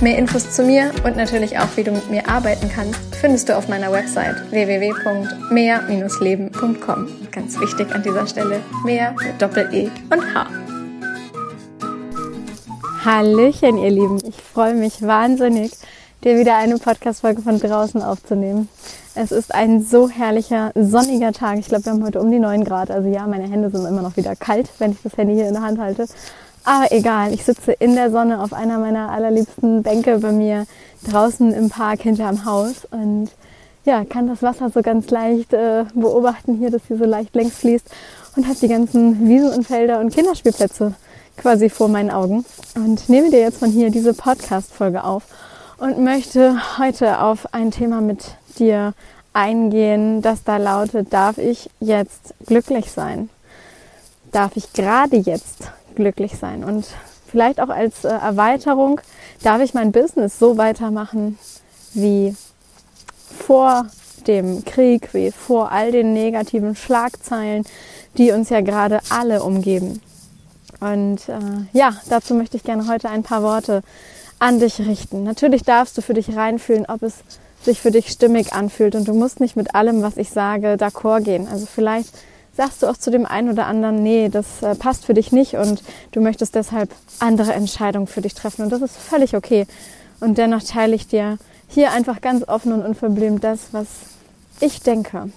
Mehr Infos zu mir und natürlich auch, wie du mit mir arbeiten kannst, findest du auf meiner Website www.mehr-leben.com. Ganz wichtig an dieser Stelle, mehr mit Doppel-E und H. Hallöchen, ihr Lieben. Ich freue mich wahnsinnig, dir wieder eine Podcast-Folge von draußen aufzunehmen. Es ist ein so herrlicher, sonniger Tag. Ich glaube, wir haben heute um die 9 Grad. Also ja, meine Hände sind immer noch wieder kalt, wenn ich das Handy hier in der Hand halte. Aber egal, ich sitze in der Sonne auf einer meiner allerliebsten Bänke bei mir draußen im Park hinterm Haus. Und ja, kann das Wasser so ganz leicht äh, beobachten hier, dass hier so leicht längs fließt und habe die ganzen Wiesen und Felder und Kinderspielplätze quasi vor meinen Augen. Und nehme dir jetzt von hier diese Podcast-Folge auf und möchte heute auf ein Thema mit dir eingehen, das da lautet, darf ich jetzt glücklich sein? Darf ich gerade jetzt glücklich sein. Und vielleicht auch als äh, Erweiterung darf ich mein Business so weitermachen wie vor dem Krieg, wie vor all den negativen Schlagzeilen, die uns ja gerade alle umgeben. Und äh, ja, dazu möchte ich gerne heute ein paar Worte an dich richten. Natürlich darfst du für dich reinfühlen, ob es sich für dich stimmig anfühlt und du musst nicht mit allem, was ich sage, d'accord gehen. Also vielleicht sagst du auch zu dem einen oder anderen, nee, das äh, passt für dich nicht und du möchtest deshalb andere Entscheidungen für dich treffen. Und das ist völlig okay. Und dennoch teile ich dir hier einfach ganz offen und unverblümt das, was ich denke.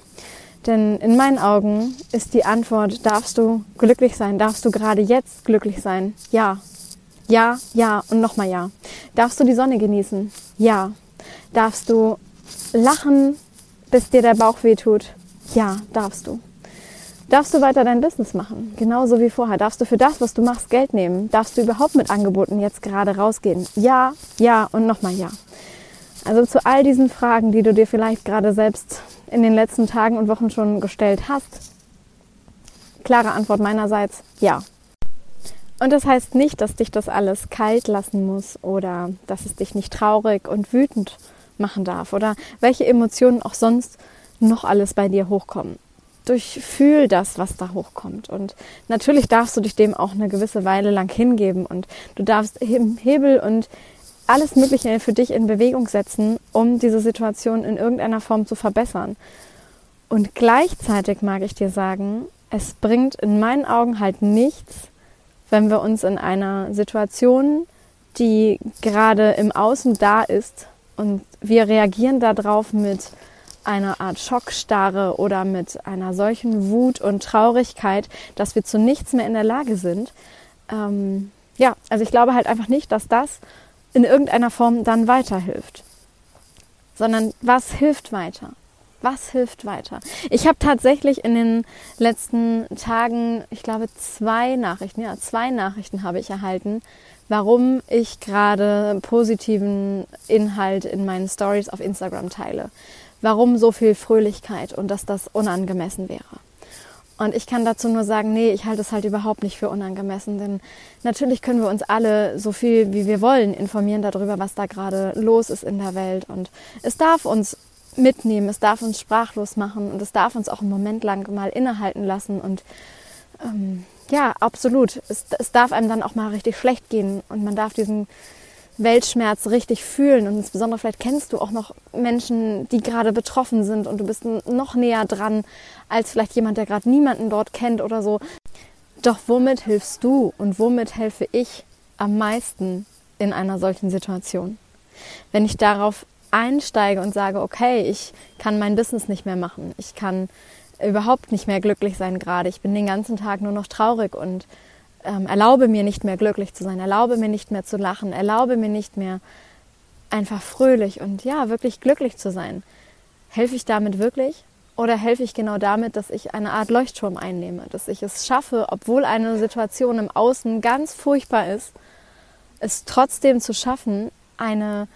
Denn in meinen Augen ist die Antwort, darfst du glücklich sein? Darfst du gerade jetzt glücklich sein? Ja. Ja, ja und nochmal ja. Darfst du die Sonne genießen? Ja. Darfst du lachen, bis dir der Bauch weh tut? Ja, darfst du. Darfst du weiter dein Business machen? Genauso wie vorher. Darfst du für das, was du machst, Geld nehmen? Darfst du überhaupt mit Angeboten jetzt gerade rausgehen? Ja, ja und nochmal ja. Also zu all diesen Fragen, die du dir vielleicht gerade selbst in den letzten Tagen und Wochen schon gestellt hast, klare Antwort meinerseits, ja. Und das heißt nicht, dass dich das alles kalt lassen muss oder dass es dich nicht traurig und wütend machen darf oder welche Emotionen auch sonst noch alles bei dir hochkommen durchfühl das, was da hochkommt. Und natürlich darfst du dich dem auch eine gewisse Weile lang hingeben und du darfst Hebel und alles Mögliche für dich in Bewegung setzen, um diese Situation in irgendeiner Form zu verbessern. Und gleichzeitig mag ich dir sagen, es bringt in meinen Augen halt nichts, wenn wir uns in einer Situation, die gerade im Außen da ist, und wir reagieren darauf mit einer Art Schockstarre oder mit einer solchen Wut und Traurigkeit, dass wir zu nichts mehr in der Lage sind. Ähm, ja, also ich glaube halt einfach nicht, dass das in irgendeiner Form dann weiterhilft. Sondern was hilft weiter? Was hilft weiter? Ich habe tatsächlich in den letzten Tagen, ich glaube, zwei Nachrichten, ja, zwei Nachrichten habe ich erhalten, warum ich gerade positiven Inhalt in meinen Stories auf Instagram teile warum so viel Fröhlichkeit und dass das unangemessen wäre. Und ich kann dazu nur sagen, nee, ich halte es halt überhaupt nicht für unangemessen, denn natürlich können wir uns alle so viel wie wir wollen informieren darüber, was da gerade los ist in der Welt. Und es darf uns mitnehmen, es darf uns sprachlos machen und es darf uns auch einen Moment lang mal innehalten lassen. Und ähm, ja, absolut, es, es darf einem dann auch mal richtig schlecht gehen und man darf diesen Weltschmerz richtig fühlen. Und insbesondere vielleicht kennst du auch noch Menschen, die gerade betroffen sind und du bist noch näher dran als vielleicht jemand, der gerade niemanden dort kennt oder so. Doch womit hilfst du und womit helfe ich am meisten in einer solchen Situation? Wenn ich darauf einsteige und sage, okay, ich kann mein Business nicht mehr machen, ich kann überhaupt nicht mehr glücklich sein gerade, ich bin den ganzen Tag nur noch traurig und ähm, erlaube mir nicht mehr glücklich zu sein, erlaube mir nicht mehr zu lachen, erlaube mir nicht mehr einfach fröhlich und ja, wirklich glücklich zu sein. Helfe ich damit wirklich? Oder helfe ich genau damit, dass ich eine Art Leuchtturm einnehme, dass ich es schaffe, obwohl eine Situation im Außen ganz furchtbar ist, es trotzdem zu schaffen, eine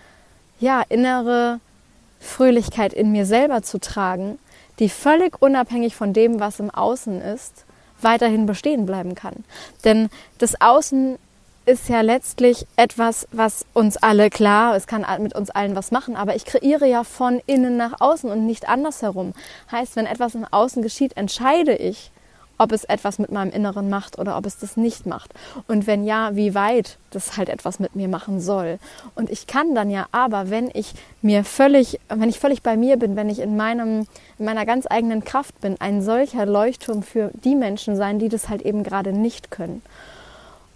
ja, innere Fröhlichkeit in mir selber zu tragen, die völlig unabhängig von dem, was im Außen ist, weiterhin bestehen bleiben kann. Denn das Außen ist ja letztlich etwas, was uns alle klar, es kann mit uns allen was machen, aber ich kreiere ja von innen nach außen und nicht andersherum. Heißt, wenn etwas im Außen geschieht, entscheide ich, ob es etwas mit meinem Inneren macht oder ob es das nicht macht. Und wenn ja, wie weit das halt etwas mit mir machen soll. Und ich kann dann ja aber, wenn ich mir völlig, wenn ich völlig bei mir bin, wenn ich in meinem, in meiner ganz eigenen Kraft bin, ein solcher Leuchtturm für die Menschen sein, die das halt eben gerade nicht können.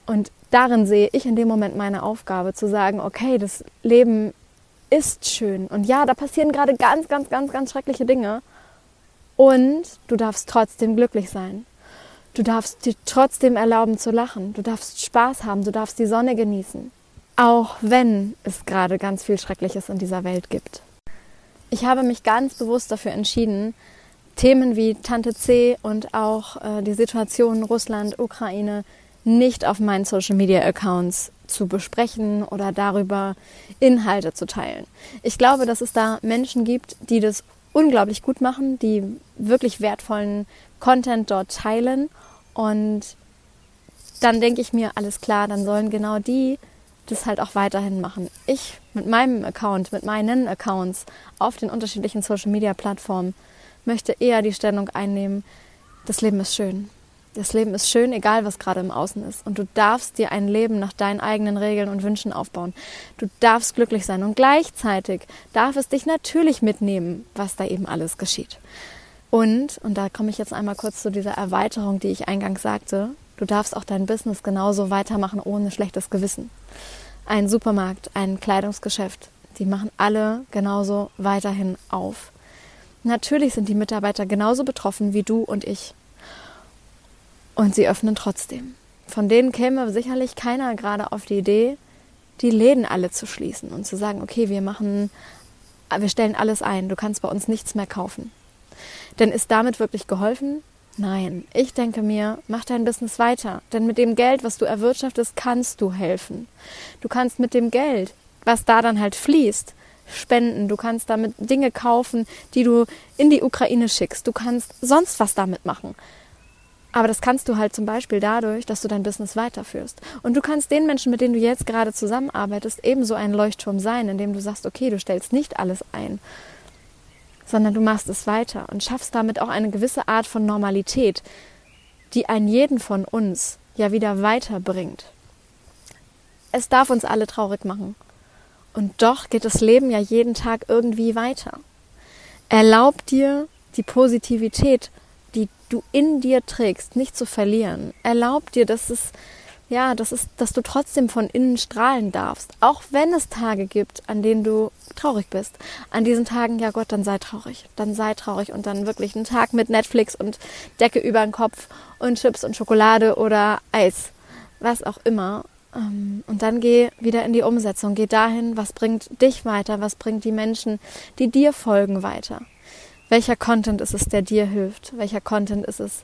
Und darin sehe ich in dem Moment meine Aufgabe zu sagen, okay, das Leben ist schön. Und ja, da passieren gerade ganz, ganz, ganz, ganz schreckliche Dinge. Und du darfst trotzdem glücklich sein. Du darfst dir trotzdem erlauben zu lachen. Du darfst Spaß haben. Du darfst die Sonne genießen. Auch wenn es gerade ganz viel Schreckliches in dieser Welt gibt. Ich habe mich ganz bewusst dafür entschieden, Themen wie Tante C und auch äh, die Situation Russland, Ukraine nicht auf meinen Social Media Accounts zu besprechen oder darüber Inhalte zu teilen. Ich glaube, dass es da Menschen gibt, die das unglaublich gut machen, die wirklich wertvollen Content dort teilen und dann denke ich mir, alles klar, dann sollen genau die das halt auch weiterhin machen. Ich mit meinem Account, mit meinen Accounts auf den unterschiedlichen Social-Media-Plattformen möchte eher die Stellung einnehmen, das Leben ist schön. Das Leben ist schön, egal was gerade im Außen ist. Und du darfst dir ein Leben nach deinen eigenen Regeln und Wünschen aufbauen. Du darfst glücklich sein. Und gleichzeitig darf es dich natürlich mitnehmen, was da eben alles geschieht. Und, und da komme ich jetzt einmal kurz zu dieser Erweiterung, die ich eingangs sagte, du darfst auch dein Business genauso weitermachen ohne schlechtes Gewissen. Ein Supermarkt, ein Kleidungsgeschäft, die machen alle genauso weiterhin auf. Natürlich sind die Mitarbeiter genauso betroffen wie du und ich. Und sie öffnen trotzdem. Von denen käme sicherlich keiner gerade auf die Idee, die Läden alle zu schließen und zu sagen, okay, wir machen, wir stellen alles ein, du kannst bei uns nichts mehr kaufen. Denn ist damit wirklich geholfen? Nein, ich denke mir, mach dein Business weiter. Denn mit dem Geld, was du erwirtschaftest, kannst du helfen. Du kannst mit dem Geld, was da dann halt fließt, spenden. Du kannst damit Dinge kaufen, die du in die Ukraine schickst. Du kannst sonst was damit machen. Aber das kannst du halt zum Beispiel dadurch, dass du dein Business weiterführst. Und du kannst den Menschen, mit denen du jetzt gerade zusammenarbeitest, ebenso ein Leuchtturm sein, indem du sagst, okay, du stellst nicht alles ein, sondern du machst es weiter und schaffst damit auch eine gewisse Art von Normalität, die einen jeden von uns ja wieder weiterbringt. Es darf uns alle traurig machen. Und doch geht das Leben ja jeden Tag irgendwie weiter. Erlaub dir, die Positivität, die du in dir trägst, nicht zu verlieren. Erlaub dir, dass es ja, das ist, dass du trotzdem von innen strahlen darfst, auch wenn es Tage gibt, an denen du traurig bist. An diesen Tagen, ja Gott, dann sei traurig, dann sei traurig und dann wirklich einen Tag mit Netflix und Decke über den Kopf und Chips und Schokolade oder Eis, was auch immer. Ähm, und dann geh wieder in die Umsetzung, geh dahin, was bringt dich weiter, was bringt die Menschen, die dir folgen, weiter. Welcher Content ist es, der dir hilft? Welcher Content ist es,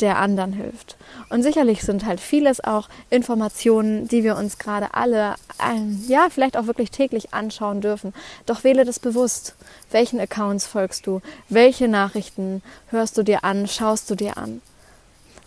der anderen hilft. Und sicherlich sind halt vieles auch Informationen, die wir uns gerade alle, ähm, ja, vielleicht auch wirklich täglich anschauen dürfen. Doch wähle das bewusst. Welchen Accounts folgst du? Welche Nachrichten hörst du dir an? Schaust du dir an?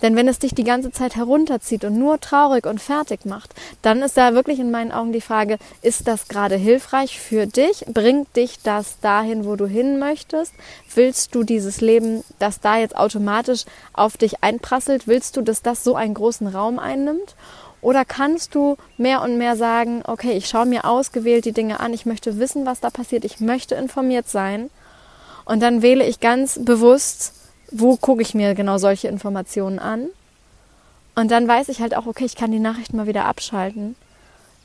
Denn wenn es dich die ganze Zeit herunterzieht und nur traurig und fertig macht, dann ist da wirklich in meinen Augen die Frage, ist das gerade hilfreich für dich? Bringt dich das dahin, wo du hin möchtest? Willst du dieses Leben, das da jetzt automatisch auf dich einprasselt, willst du, dass das so einen großen Raum einnimmt? Oder kannst du mehr und mehr sagen, okay, ich schaue mir ausgewählt die Dinge an, ich möchte wissen, was da passiert, ich möchte informiert sein. Und dann wähle ich ganz bewusst wo gucke ich mir genau solche Informationen an? Und dann weiß ich halt auch, okay, ich kann die Nachrichten mal wieder abschalten.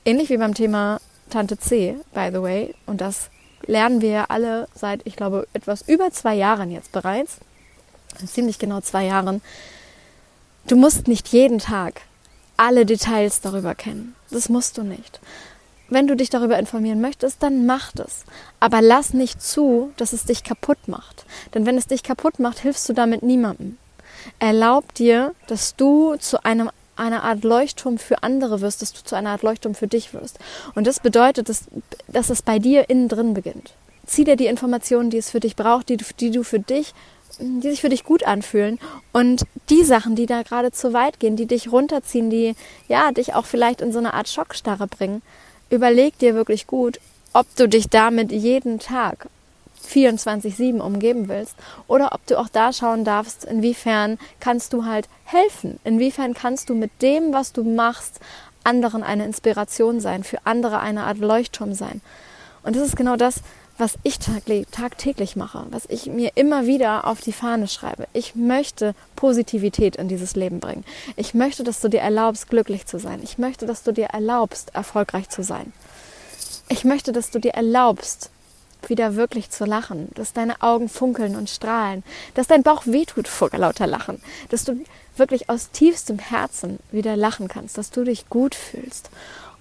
Ähnlich wie beim Thema Tante C, by the way. Und das lernen wir ja alle seit, ich glaube, etwas über zwei Jahren jetzt bereits. Ziemlich genau zwei Jahren. Du musst nicht jeden Tag alle Details darüber kennen. Das musst du nicht. Wenn du dich darüber informieren möchtest, dann mach das. Aber lass nicht zu, dass es dich kaputt macht. Denn wenn es dich kaputt macht, hilfst du damit niemandem. Erlaub dir, dass du zu einem einer Art Leuchtturm für andere wirst, dass du zu einer Art Leuchtturm für dich wirst. Und das bedeutet, dass, dass es bei dir innen drin beginnt. Zieh dir die Informationen, die es für dich braucht, die, die du für dich die sich für dich gut anfühlen und die Sachen, die da gerade zu weit gehen, die dich runterziehen, die ja dich auch vielleicht in so eine Art Schockstarre bringen, überleg dir wirklich gut, ob du dich damit jeden Tag 24-7 umgeben willst oder ob du auch da schauen darfst, inwiefern kannst du halt helfen, inwiefern kannst du mit dem, was du machst, anderen eine Inspiration sein, für andere eine Art Leuchtturm sein. Und das ist genau das, was ich tagtäglich mache, was ich mir immer wieder auf die Fahne schreibe. Ich möchte Positivität in dieses Leben bringen. Ich möchte, dass du dir erlaubst, glücklich zu sein. Ich möchte, dass du dir erlaubst, erfolgreich zu sein. Ich möchte, dass du dir erlaubst, wieder wirklich zu lachen, dass deine Augen funkeln und strahlen, dass dein Bauch wehtut vor lauter Lachen, dass du wirklich aus tiefstem Herzen wieder lachen kannst, dass du dich gut fühlst.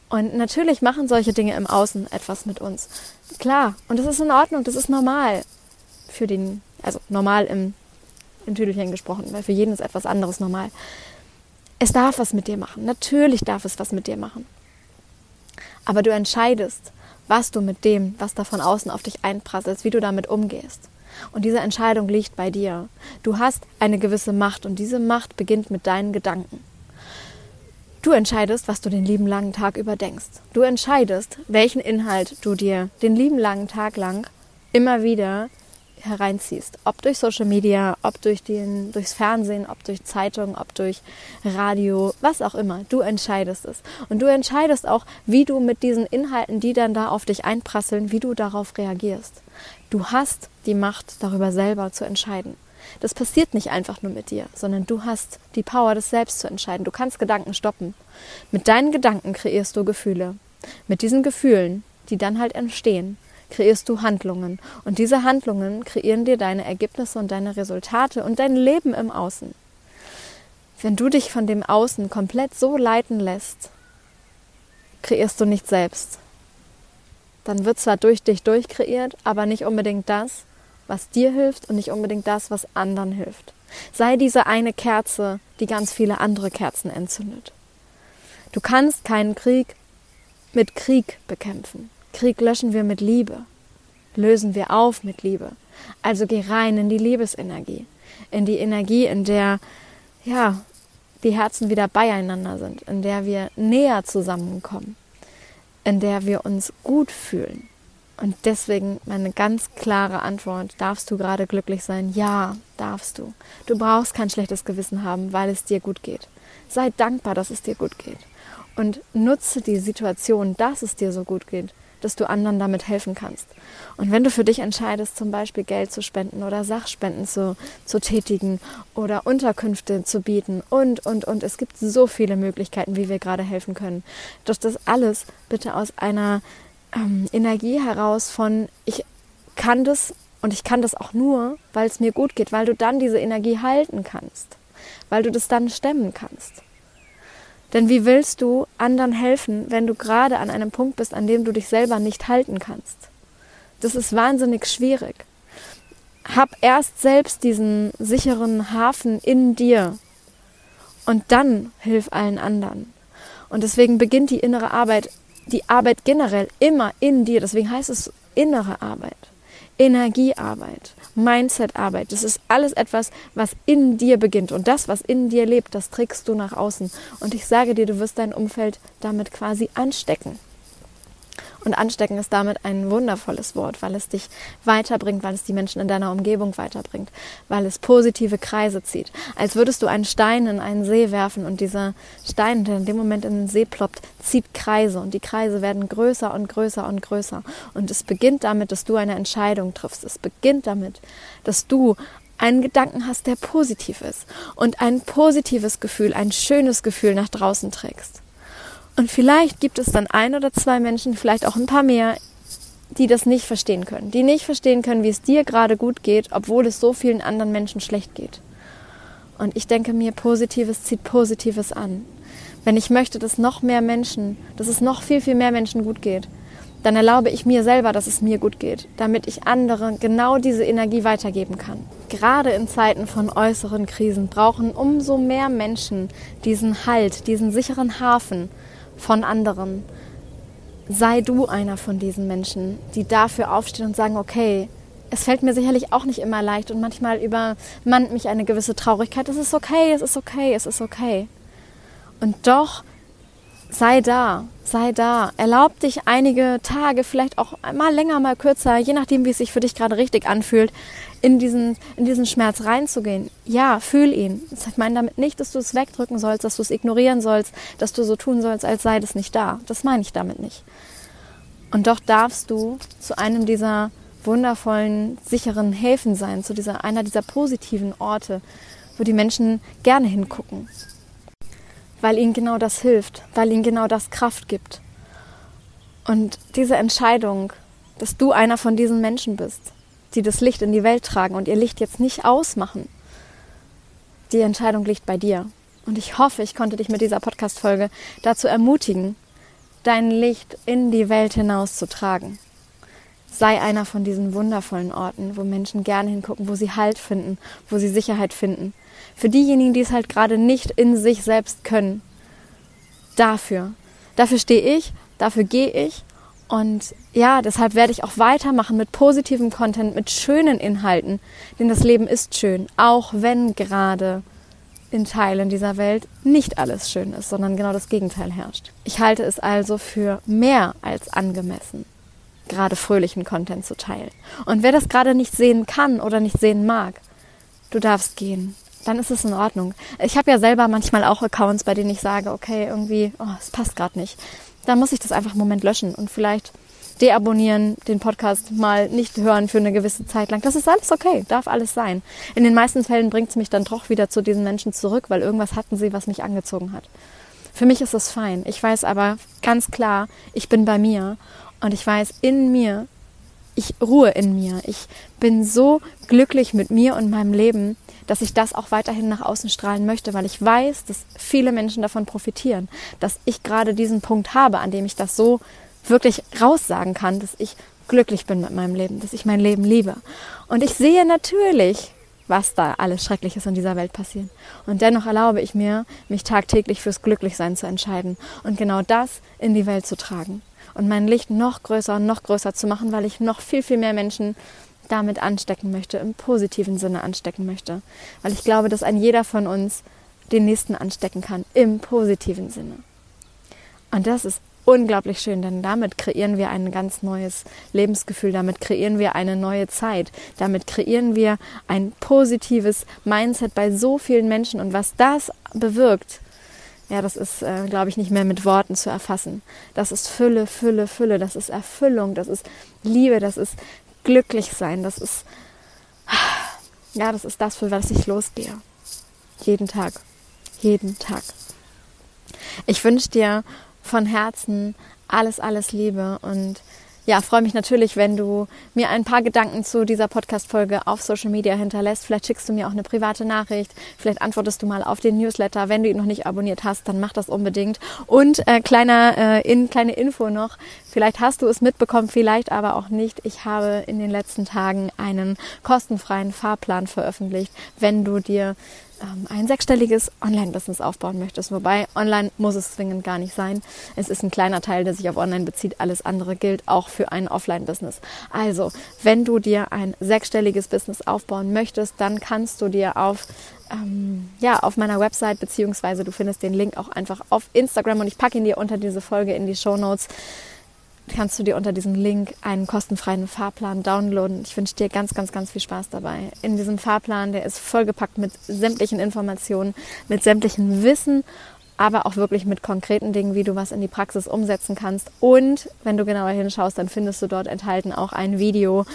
Und natürlich machen solche Dinge im Außen etwas mit uns. Klar, und das ist in Ordnung, das ist normal für den, also normal im, im Tüdelchen gesprochen, weil für jeden ist etwas anderes normal. Es darf was mit dir machen. Natürlich darf es was mit dir machen. Aber du entscheidest, was du mit dem, was da von außen auf dich einprasselt, wie du damit umgehst. Und diese Entscheidung liegt bei dir. Du hast eine gewisse Macht und diese Macht beginnt mit deinen Gedanken. Du entscheidest, was du den lieben langen Tag über denkst. Du entscheidest, welchen Inhalt du dir den lieben langen Tag lang immer wieder hereinziehst. Ob durch Social Media, ob durch den, durchs Fernsehen, ob durch Zeitungen, ob durch Radio, was auch immer. Du entscheidest es. Und du entscheidest auch, wie du mit diesen Inhalten, die dann da auf dich einprasseln, wie du darauf reagierst. Du hast die Macht, darüber selber zu entscheiden. Das passiert nicht einfach nur mit dir, sondern du hast die Power, das selbst zu entscheiden. Du kannst Gedanken stoppen. Mit deinen Gedanken kreierst du Gefühle. Mit diesen Gefühlen, die dann halt entstehen, kreierst du Handlungen. Und diese Handlungen kreieren dir deine Ergebnisse und deine Resultate und dein Leben im Außen. Wenn du dich von dem Außen komplett so leiten lässt, kreierst du nicht selbst. Dann wird zwar durch dich durchkreiert, aber nicht unbedingt das, was dir hilft und nicht unbedingt das, was anderen hilft. Sei diese eine Kerze, die ganz viele andere Kerzen entzündet. Du kannst keinen Krieg mit Krieg bekämpfen. Krieg löschen wir mit Liebe, lösen wir auf mit Liebe. Also geh rein in die Liebesenergie, in die Energie, in der ja die Herzen wieder beieinander sind, in der wir näher zusammenkommen, in der wir uns gut fühlen. Und deswegen meine ganz klare Antwort, darfst du gerade glücklich sein? Ja, darfst du. Du brauchst kein schlechtes Gewissen haben, weil es dir gut geht. Sei dankbar, dass es dir gut geht. Und nutze die Situation, dass es dir so gut geht, dass du anderen damit helfen kannst. Und wenn du für dich entscheidest, zum Beispiel Geld zu spenden oder Sachspenden zu, zu tätigen oder Unterkünfte zu bieten und, und, und, es gibt so viele Möglichkeiten, wie wir gerade helfen können. Doch das alles bitte aus einer ähm, Energie heraus von, ich kann das und ich kann das auch nur, weil es mir gut geht, weil du dann diese Energie halten kannst, weil du das dann stemmen kannst. Denn wie willst du anderen helfen, wenn du gerade an einem Punkt bist, an dem du dich selber nicht halten kannst? Das ist wahnsinnig schwierig. Hab erst selbst diesen sicheren Hafen in dir und dann hilf allen anderen. Und deswegen beginnt die innere Arbeit, die Arbeit generell immer in dir. Deswegen heißt es innere Arbeit, Energiearbeit. Mindset-Arbeit. Das ist alles etwas, was in dir beginnt. Und das, was in dir lebt, das trägst du nach außen. Und ich sage dir, du wirst dein Umfeld damit quasi anstecken. Und anstecken ist damit ein wundervolles Wort, weil es dich weiterbringt, weil es die Menschen in deiner Umgebung weiterbringt, weil es positive Kreise zieht. Als würdest du einen Stein in einen See werfen und dieser Stein, der in dem Moment in den See ploppt, zieht Kreise und die Kreise werden größer und größer und größer. Und es beginnt damit, dass du eine Entscheidung triffst. Es beginnt damit, dass du einen Gedanken hast, der positiv ist und ein positives Gefühl, ein schönes Gefühl nach draußen trägst. Und vielleicht gibt es dann ein oder zwei Menschen, vielleicht auch ein paar mehr, die das nicht verstehen können. Die nicht verstehen können, wie es dir gerade gut geht, obwohl es so vielen anderen Menschen schlecht geht. Und ich denke mir, Positives zieht Positives an. Wenn ich möchte, dass noch mehr Menschen, dass es noch viel, viel mehr Menschen gut geht, dann erlaube ich mir selber, dass es mir gut geht, damit ich anderen genau diese Energie weitergeben kann. Gerade in Zeiten von äußeren Krisen brauchen umso mehr Menschen diesen Halt, diesen sicheren Hafen, von anderen. Sei du einer von diesen Menschen, die dafür aufstehen und sagen, okay, es fällt mir sicherlich auch nicht immer leicht und manchmal übermannt mich eine gewisse Traurigkeit. Es ist okay, es ist okay, es ist okay. Und doch sei da, sei da. Erlaub dich einige Tage, vielleicht auch mal länger, mal kürzer, je nachdem, wie es sich für dich gerade richtig anfühlt, in diesen, in diesen Schmerz reinzugehen. Ja, fühl ihn. Ich meine damit nicht, dass du es wegdrücken sollst, dass du es ignorieren sollst, dass du so tun sollst, als sei das nicht da. Das meine ich damit nicht. Und doch darfst du zu einem dieser wundervollen, sicheren Häfen sein, zu dieser, einer dieser positiven Orte, wo die Menschen gerne hingucken, weil ihnen genau das hilft, weil ihnen genau das Kraft gibt. Und diese Entscheidung, dass du einer von diesen Menschen bist, die das Licht in die Welt tragen und ihr Licht jetzt nicht ausmachen, die Entscheidung liegt bei dir. Und ich hoffe, ich konnte dich mit dieser Podcast-Folge dazu ermutigen, dein Licht in die Welt hinaus zu tragen. Sei einer von diesen wundervollen Orten, wo Menschen gerne hingucken, wo sie Halt finden, wo sie Sicherheit finden. Für diejenigen, die es halt gerade nicht in sich selbst können. Dafür. Dafür stehe ich, dafür gehe ich. Und ja, deshalb werde ich auch weitermachen mit positivem Content, mit schönen Inhalten. Denn das Leben ist schön, auch wenn gerade in Teilen dieser Welt nicht alles schön ist, sondern genau das Gegenteil herrscht. Ich halte es also für mehr als angemessen, gerade fröhlichen Content zu teilen. Und wer das gerade nicht sehen kann oder nicht sehen mag, du darfst gehen. Dann ist es in Ordnung. Ich habe ja selber manchmal auch Accounts, bei denen ich sage, okay, irgendwie, oh, es passt gerade nicht. Dann muss ich das einfach einen Moment löschen und vielleicht deabonnieren, den Podcast mal nicht hören für eine gewisse Zeit lang. Das ist alles okay, darf alles sein. In den meisten Fällen bringt es mich dann doch wieder zu diesen Menschen zurück, weil irgendwas hatten sie, was mich angezogen hat. Für mich ist es fein. Ich weiß aber ganz klar, ich bin bei mir und ich weiß in mir, ich ruhe in mir. Ich bin so glücklich mit mir und meinem Leben, dass ich das auch weiterhin nach außen strahlen möchte, weil ich weiß, dass viele Menschen davon profitieren, dass ich gerade diesen Punkt habe, an dem ich das so wirklich raussagen kann, dass ich glücklich bin mit meinem Leben, dass ich mein Leben liebe. Und ich sehe natürlich, was da alles Schreckliches in dieser Welt passiert. Und dennoch erlaube ich mir, mich tagtäglich fürs Glücklichsein zu entscheiden und genau das in die Welt zu tragen und mein Licht noch größer und noch größer zu machen, weil ich noch viel, viel mehr Menschen damit anstecken möchte, im positiven Sinne anstecken möchte. Weil ich glaube, dass ein jeder von uns den nächsten anstecken kann, im positiven Sinne. Und das ist unglaublich schön, denn damit kreieren wir ein ganz neues Lebensgefühl, damit kreieren wir eine neue Zeit, damit kreieren wir ein positives Mindset bei so vielen Menschen und was das bewirkt, ja, das ist, äh, glaube ich, nicht mehr mit Worten zu erfassen. Das ist Fülle, Fülle, Fülle, das ist Erfüllung, das ist Liebe, das ist glücklich sein, das ist, ja, das ist das, für was ich losgehe. Jeden Tag, jeden Tag. Ich wünsche dir von Herzen alles, alles Liebe und ja, freue mich natürlich, wenn du mir ein paar Gedanken zu dieser Podcast-Folge auf Social Media hinterlässt. Vielleicht schickst du mir auch eine private Nachricht. Vielleicht antwortest du mal auf den Newsletter. Wenn du ihn noch nicht abonniert hast, dann mach das unbedingt. Und äh, kleiner, äh, in, kleine Info noch. Vielleicht hast du es mitbekommen, vielleicht aber auch nicht. Ich habe in den letzten Tagen einen kostenfreien Fahrplan veröffentlicht, wenn du dir ein sechsstelliges Online-Business aufbauen möchtest. Wobei online muss es zwingend gar nicht sein. Es ist ein kleiner Teil, der sich auf Online bezieht. Alles andere gilt auch für ein Offline-Business. Also, wenn du dir ein sechsstelliges Business aufbauen möchtest, dann kannst du dir auf ähm, ja, auf meiner Website, beziehungsweise du findest den Link auch einfach auf Instagram und ich packe ihn dir unter diese Folge in die Show Notes kannst du dir unter diesem Link einen kostenfreien Fahrplan downloaden. Ich wünsche dir ganz, ganz, ganz viel Spaß dabei. In diesem Fahrplan, der ist vollgepackt mit sämtlichen Informationen, mit sämtlichem Wissen aber auch wirklich mit konkreten Dingen, wie du was in die Praxis umsetzen kannst. Und wenn du genauer hinschaust, dann findest du dort enthalten auch ein Video,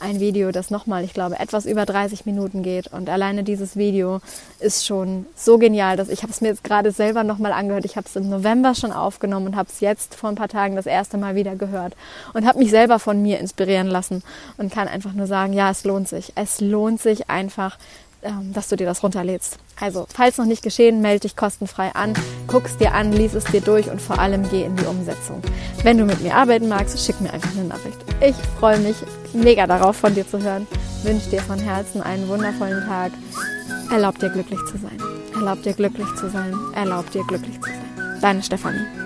ein Video, das nochmal, ich glaube, etwas über 30 Minuten geht. Und alleine dieses Video ist schon so genial, dass ich habe es mir jetzt gerade selber nochmal angehört. Ich habe es im November schon aufgenommen und habe es jetzt vor ein paar Tagen das erste Mal wieder gehört und habe mich selber von mir inspirieren lassen und kann einfach nur sagen, ja, es lohnt sich. Es lohnt sich einfach, dass du dir das runterlädst. Also, falls noch nicht geschehen, melde dich kostenfrei an, guck es dir an, lies es dir durch und vor allem geh in die Umsetzung. Wenn du mit mir arbeiten magst, schick mir einfach eine Nachricht. Ich freue mich mega darauf, von dir zu hören. Wünsche dir von Herzen einen wundervollen Tag. Erlaub dir glücklich zu sein. Erlaub dir glücklich zu sein. Erlaub dir glücklich zu sein. Deine Stefanie.